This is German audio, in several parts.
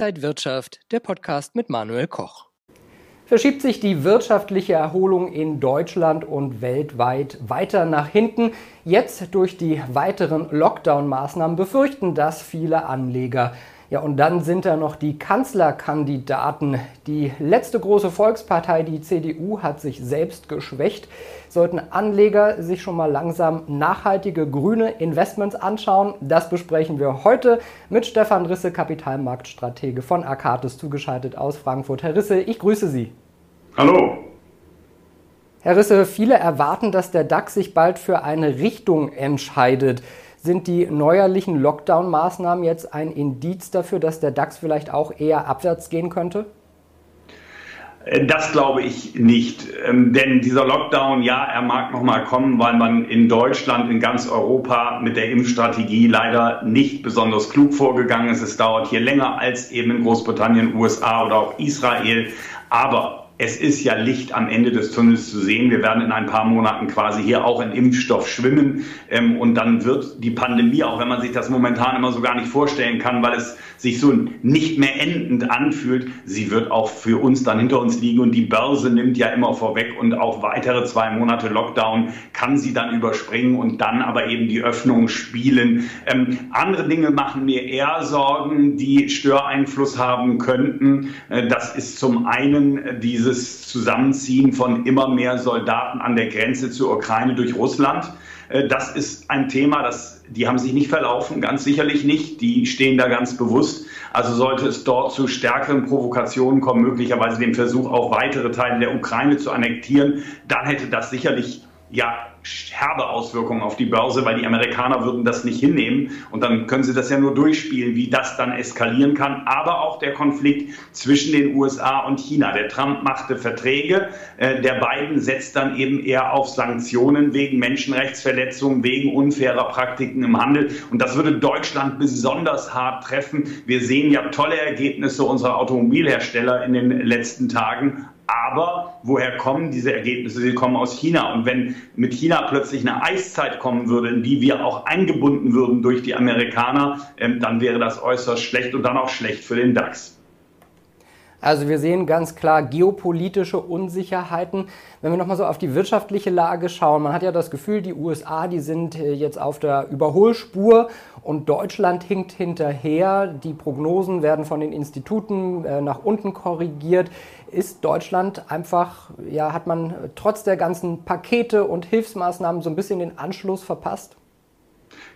Inside Wirtschaft, der Podcast mit Manuel Koch. Verschiebt sich die wirtschaftliche Erholung in Deutschland und weltweit weiter nach hinten. Jetzt durch die weiteren Lockdown-Maßnahmen befürchten das viele Anleger. Ja, und dann sind da noch die Kanzlerkandidaten. Die letzte große Volkspartei, die CDU, hat sich selbst geschwächt. Sollten Anleger sich schon mal langsam nachhaltige grüne Investments anschauen? Das besprechen wir heute mit Stefan Risse, Kapitalmarktstratege von Akatis, zugeschaltet aus Frankfurt. Herr Risse, ich grüße Sie. Hallo. Herr Risse, viele erwarten, dass der DAX sich bald für eine Richtung entscheidet. Sind die neuerlichen Lockdown-Maßnahmen jetzt ein Indiz dafür, dass der DAX vielleicht auch eher abwärts gehen könnte? Äh, das glaube ich nicht, ähm, denn dieser Lockdown, ja, er mag noch mal kommen, weil man in Deutschland, in ganz Europa mit der Impfstrategie leider nicht besonders klug vorgegangen ist. Es dauert hier länger als eben in Großbritannien, USA oder auch Israel. Aber es ist ja Licht am Ende des Tunnels zu sehen. Wir werden in ein paar Monaten quasi hier auch in Impfstoff schwimmen. Ähm, und dann wird die Pandemie, auch wenn man sich das momentan immer so gar nicht vorstellen kann, weil es sich so nicht mehr endend anfühlt, sie wird auch für uns dann hinter uns liegen. Und die Börse nimmt ja immer vorweg und auch weitere zwei Monate Lockdown kann sie dann überspringen und dann aber eben die Öffnung spielen. Ähm, andere Dinge machen mir eher Sorgen, die Störeinfluss haben könnten. Äh, das ist zum einen diese dieses Zusammenziehen von immer mehr Soldaten an der Grenze zur Ukraine durch Russland. Äh, das ist ein Thema, das, die haben sich nicht verlaufen, ganz sicherlich nicht. Die stehen da ganz bewusst. Also sollte es dort zu stärkeren Provokationen kommen, möglicherweise dem Versuch, auch weitere Teile der Ukraine zu annektieren, dann hätte das sicherlich ja herbe Auswirkungen auf die Börse, weil die Amerikaner würden das nicht hinnehmen. Und dann können sie das ja nur durchspielen, wie das dann eskalieren kann. Aber auch der Konflikt zwischen den USA und China. Der Trump machte Verträge, äh, der Biden setzt dann eben eher auf Sanktionen wegen Menschenrechtsverletzungen, wegen unfairer Praktiken im Handel. Und das würde Deutschland besonders hart treffen. Wir sehen ja tolle Ergebnisse unserer Automobilhersteller in den letzten Tagen. Aber woher kommen diese Ergebnisse? Sie kommen aus China. Und wenn mit China plötzlich eine Eiszeit kommen würde, in die wir auch eingebunden würden durch die Amerikaner, ähm, dann wäre das äußerst schlecht und dann auch schlecht für den DAX. Also wir sehen ganz klar geopolitische Unsicherheiten. Wenn wir nochmal so auf die wirtschaftliche Lage schauen, man hat ja das Gefühl, die USA, die sind äh, jetzt auf der Überholspur und Deutschland hinkt hinterher. Die Prognosen werden von den Instituten äh, nach unten korrigiert. Ist Deutschland einfach, ja, hat man trotz der ganzen Pakete und Hilfsmaßnahmen so ein bisschen den Anschluss verpasst?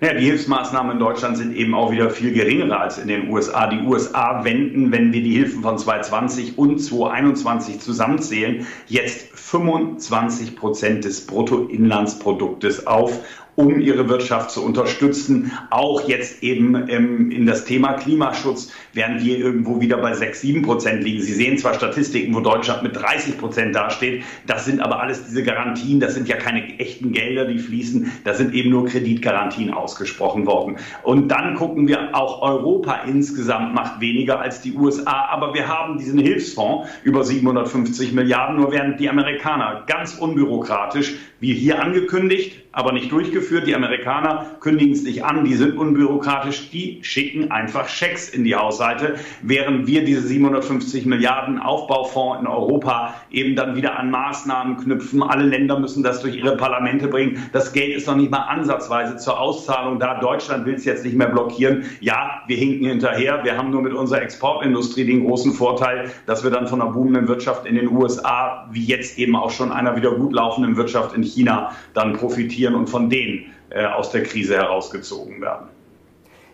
Ja, die Hilfsmaßnahmen in Deutschland sind eben auch wieder viel geringere als in den USA. Die USA wenden, wenn wir die Hilfen von 2020 und 2021 zusammenzählen, jetzt 25 Prozent des Bruttoinlandsproduktes auf um ihre Wirtschaft zu unterstützen. Auch jetzt eben ähm, in das Thema Klimaschutz, während wir irgendwo wieder bei 6, 7 Prozent liegen. Sie sehen zwar Statistiken, wo Deutschland mit 30 Prozent dasteht, das sind aber alles diese Garantien, das sind ja keine echten Gelder, die fließen, da sind eben nur Kreditgarantien ausgesprochen worden. Und dann gucken wir, auch Europa insgesamt macht weniger als die USA, aber wir haben diesen Hilfsfonds über 750 Milliarden, nur während die Amerikaner ganz unbürokratisch, wie hier angekündigt, aber nicht durchgeführt. Die Amerikaner kündigen es nicht an, die sind unbürokratisch, die schicken einfach Schecks in die Haushalte, während wir diese 750 Milliarden Aufbaufonds in Europa eben dann wieder an Maßnahmen knüpfen. Alle Länder müssen das durch ihre Parlamente bringen. Das Geld ist noch nicht mal ansatzweise zur Auszahlung da. Deutschland will es jetzt nicht mehr blockieren. Ja, wir hinken hinterher. Wir haben nur mit unserer Exportindustrie den großen Vorteil, dass wir dann von einer boomenden Wirtschaft in den USA, wie jetzt eben auch schon einer wieder gut laufenden Wirtschaft in China, dann profitieren und von denen aus der Krise herausgezogen werden.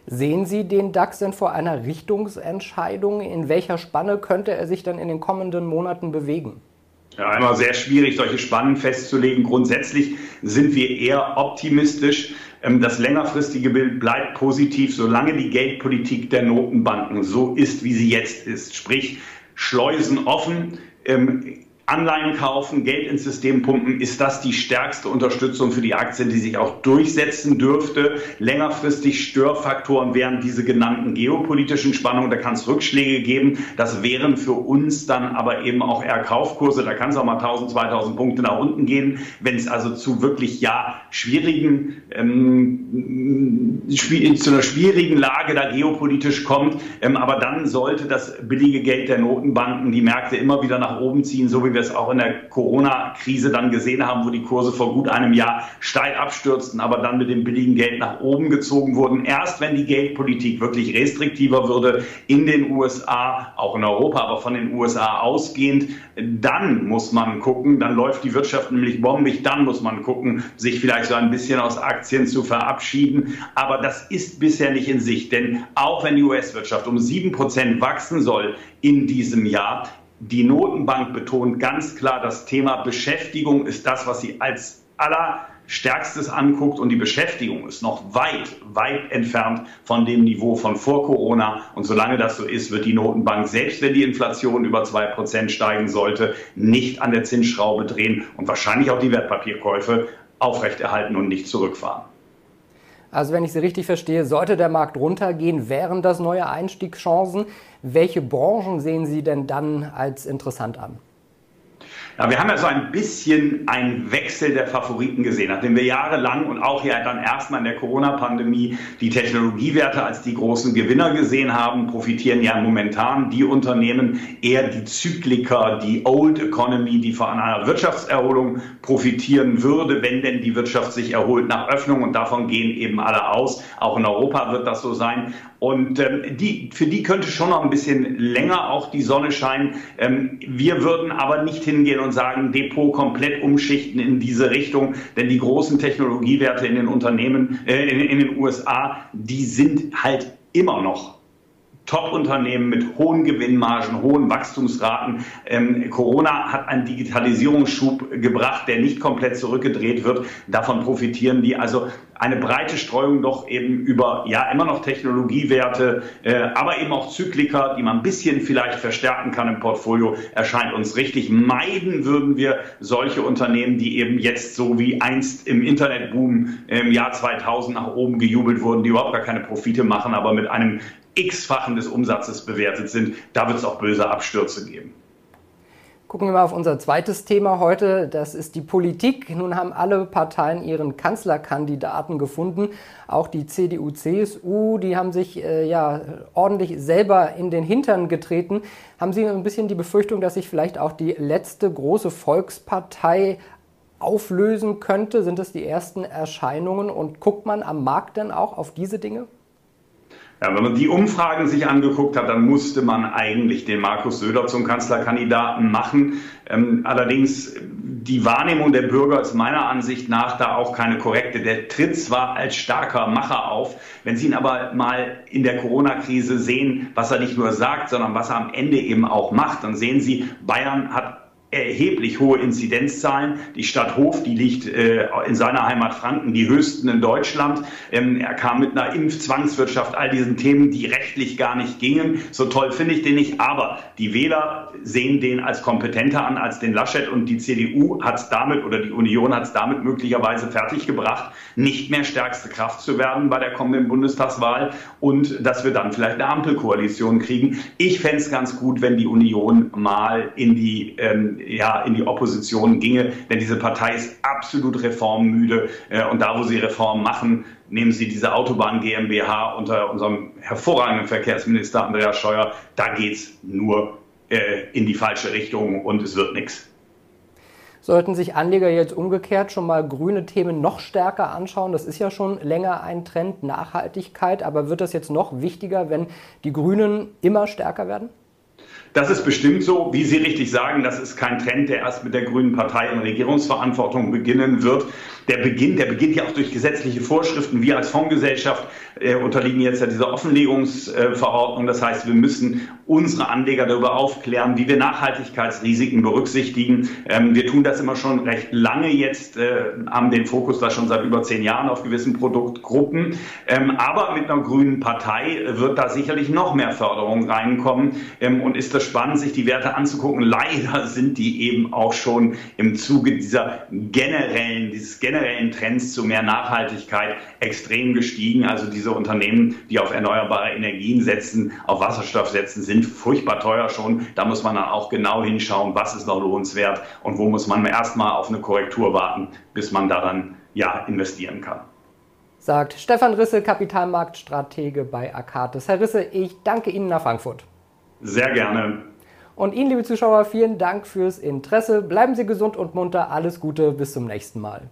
Sehen Sie den DAX denn vor einer Richtungsentscheidung? In welcher Spanne könnte er sich dann in den kommenden Monaten bewegen? Ja, immer sehr schwierig, solche Spannen festzulegen. Grundsätzlich sind wir eher optimistisch. Ähm, das längerfristige Bild bleibt positiv, solange die Geldpolitik der Notenbanken so ist, wie sie jetzt ist. Sprich, Schleusen offen. Anleihen kaufen, Geld ins System pumpen, ist das die stärkste Unterstützung für die Aktien, die sich auch durchsetzen dürfte. Längerfristig Störfaktoren wären diese genannten geopolitischen Spannungen, da kann es Rückschläge geben. Das wären für uns dann aber eben auch eher Kaufkurse, da kann es auch mal 1000, 2000 Punkte nach unten gehen. Wenn es also zu wirklich ja schwierigen, ähm, zu einer schwierigen Lage da geopolitisch kommt, ähm, aber dann sollte das billige Geld der Notenbanken die Märkte immer wieder nach oben ziehen, so wie wir wir es auch in der Corona-Krise dann gesehen haben, wo die Kurse vor gut einem Jahr steil abstürzten, aber dann mit dem billigen Geld nach oben gezogen wurden. Erst wenn die Geldpolitik wirklich restriktiver würde in den USA, auch in Europa, aber von den USA ausgehend, dann muss man gucken, dann läuft die Wirtschaft nämlich bombig, dann muss man gucken, sich vielleicht so ein bisschen aus Aktien zu verabschieden. Aber das ist bisher nicht in Sicht, denn auch wenn die US-Wirtschaft um sieben Prozent wachsen soll in diesem Jahr, die Notenbank betont ganz klar, das Thema Beschäftigung ist das, was sie als allerstärkstes anguckt und die Beschäftigung ist noch weit, weit entfernt von dem Niveau von vor Corona. Und solange das so ist, wird die Notenbank, selbst wenn die Inflation über zwei Prozent steigen sollte, nicht an der Zinsschraube drehen und wahrscheinlich auch die Wertpapierkäufe aufrechterhalten und nicht zurückfahren. Also wenn ich Sie richtig verstehe, sollte der Markt runtergehen, wären das neue Einstiegschancen. Welche Branchen sehen Sie denn dann als interessant an? Ja, wir haben ja so ein bisschen einen Wechsel der Favoriten gesehen, nachdem wir jahrelang und auch ja dann erstmal in der Corona-Pandemie die Technologiewerte als die großen Gewinner gesehen haben, profitieren ja momentan die Unternehmen eher die Zykliker, die Old Economy, die von einer Wirtschaftserholung profitieren würde, wenn denn die Wirtschaft sich erholt nach Öffnung und davon gehen eben alle aus. Auch in Europa wird das so sein. Und ähm, die, für die könnte schon noch ein bisschen länger auch die Sonne scheinen. Ähm, wir würden aber nicht hingehen und sagen, Depot komplett umschichten in diese Richtung, denn die großen Technologiewerte in den Unternehmen, äh, in, in den USA, die sind halt immer noch Top-Unternehmen mit hohen Gewinnmargen, hohen Wachstumsraten. Ähm, Corona hat einen Digitalisierungsschub gebracht, der nicht komplett zurückgedreht wird. Davon profitieren die. Also eine breite Streuung doch eben über, ja, immer noch Technologiewerte, äh, aber eben auch Zykliker, die man ein bisschen vielleicht verstärken kann im Portfolio, erscheint uns richtig. Meiden würden wir solche Unternehmen, die eben jetzt so wie einst im Internetboom im Jahr 2000 nach oben gejubelt wurden, die überhaupt gar keine Profite machen, aber mit einem x-fachen des Umsatzes bewertet sind. Da wird es auch böse Abstürze geben. Gucken wir mal auf unser zweites Thema heute. Das ist die Politik. Nun haben alle Parteien ihren Kanzlerkandidaten gefunden. Auch die CDU, CSU, die haben sich äh, ja ordentlich selber in den Hintern getreten. Haben Sie ein bisschen die Befürchtung, dass sich vielleicht auch die letzte große Volkspartei auflösen könnte? Sind das die ersten Erscheinungen? Und guckt man am Markt denn auch auf diese Dinge? Ja, wenn man die Umfragen sich angeguckt hat, dann musste man eigentlich den Markus Söder zum Kanzlerkandidaten machen. Ähm, allerdings die Wahrnehmung der Bürger ist meiner Ansicht nach da auch keine korrekte. Der tritt zwar als starker Macher auf, wenn Sie ihn aber mal in der Corona-Krise sehen, was er nicht nur sagt, sondern was er am Ende eben auch macht, dann sehen Sie, Bayern hat erheblich hohe Inzidenzzahlen. Die Stadt Hof, die liegt äh, in seiner Heimat Franken, die höchsten in Deutschland. Ähm, er kam mit einer Impfzwangswirtschaft, all diesen Themen, die rechtlich gar nicht gingen. So toll finde ich den nicht, aber die Wähler sehen den als kompetenter an als den Laschet und die CDU hat es damit oder die Union hat es damit möglicherweise fertiggebracht, nicht mehr stärkste Kraft zu werden bei der kommenden Bundestagswahl und dass wir dann vielleicht eine Ampelkoalition kriegen. Ich fände es ganz gut, wenn die Union mal in die ähm, ja, in die Opposition ginge, denn diese Partei ist absolut reformmüde äh, und da, wo sie Reformen machen, nehmen sie diese Autobahn GmbH unter unserem hervorragenden Verkehrsminister Andreas Scheuer, da geht es nur äh, in die falsche Richtung und es wird nichts. Sollten sich Anleger jetzt umgekehrt schon mal grüne Themen noch stärker anschauen? Das ist ja schon länger ein Trend, Nachhaltigkeit, aber wird das jetzt noch wichtiger, wenn die Grünen immer stärker werden? Das ist bestimmt so, wie Sie richtig sagen, das ist kein Trend, der erst mit der Grünen Partei in Regierungsverantwortung beginnen wird. der beginnt, der beginnt ja auch durch gesetzliche Vorschriften. Wir als Fondsgesellschaft unterliegen jetzt ja dieser Offenlegungsverordnung. Das heißt, wir müssen unsere Anleger darüber aufklären, wie wir Nachhaltigkeitsrisiken berücksichtigen. Ähm, wir tun das immer schon recht lange jetzt, äh, haben den Fokus da schon seit über zehn Jahren auf gewissen Produktgruppen. Ähm, aber mit einer grünen Partei wird da sicherlich noch mehr Förderung reinkommen. Ähm, und ist das spannend, sich die Werte anzugucken. Leider sind die eben auch schon im Zuge dieser generellen, dieses generellen Trends zu mehr Nachhaltigkeit extrem gestiegen. Also diese Unternehmen, die auf erneuerbare Energien setzen, auf Wasserstoff setzen, sind furchtbar teuer schon. Da muss man dann auch genau hinschauen, was ist noch lohnenswert und wo muss man erstmal auf eine Korrektur warten, bis man da dann ja investieren kann. Sagt Stefan Risse, Kapitalmarktstratege bei Akatis. Herr Risse, ich danke Ihnen nach Frankfurt. Sehr gerne. Und Ihnen, liebe Zuschauer, vielen Dank fürs Interesse. Bleiben Sie gesund und munter. Alles Gute. Bis zum nächsten Mal.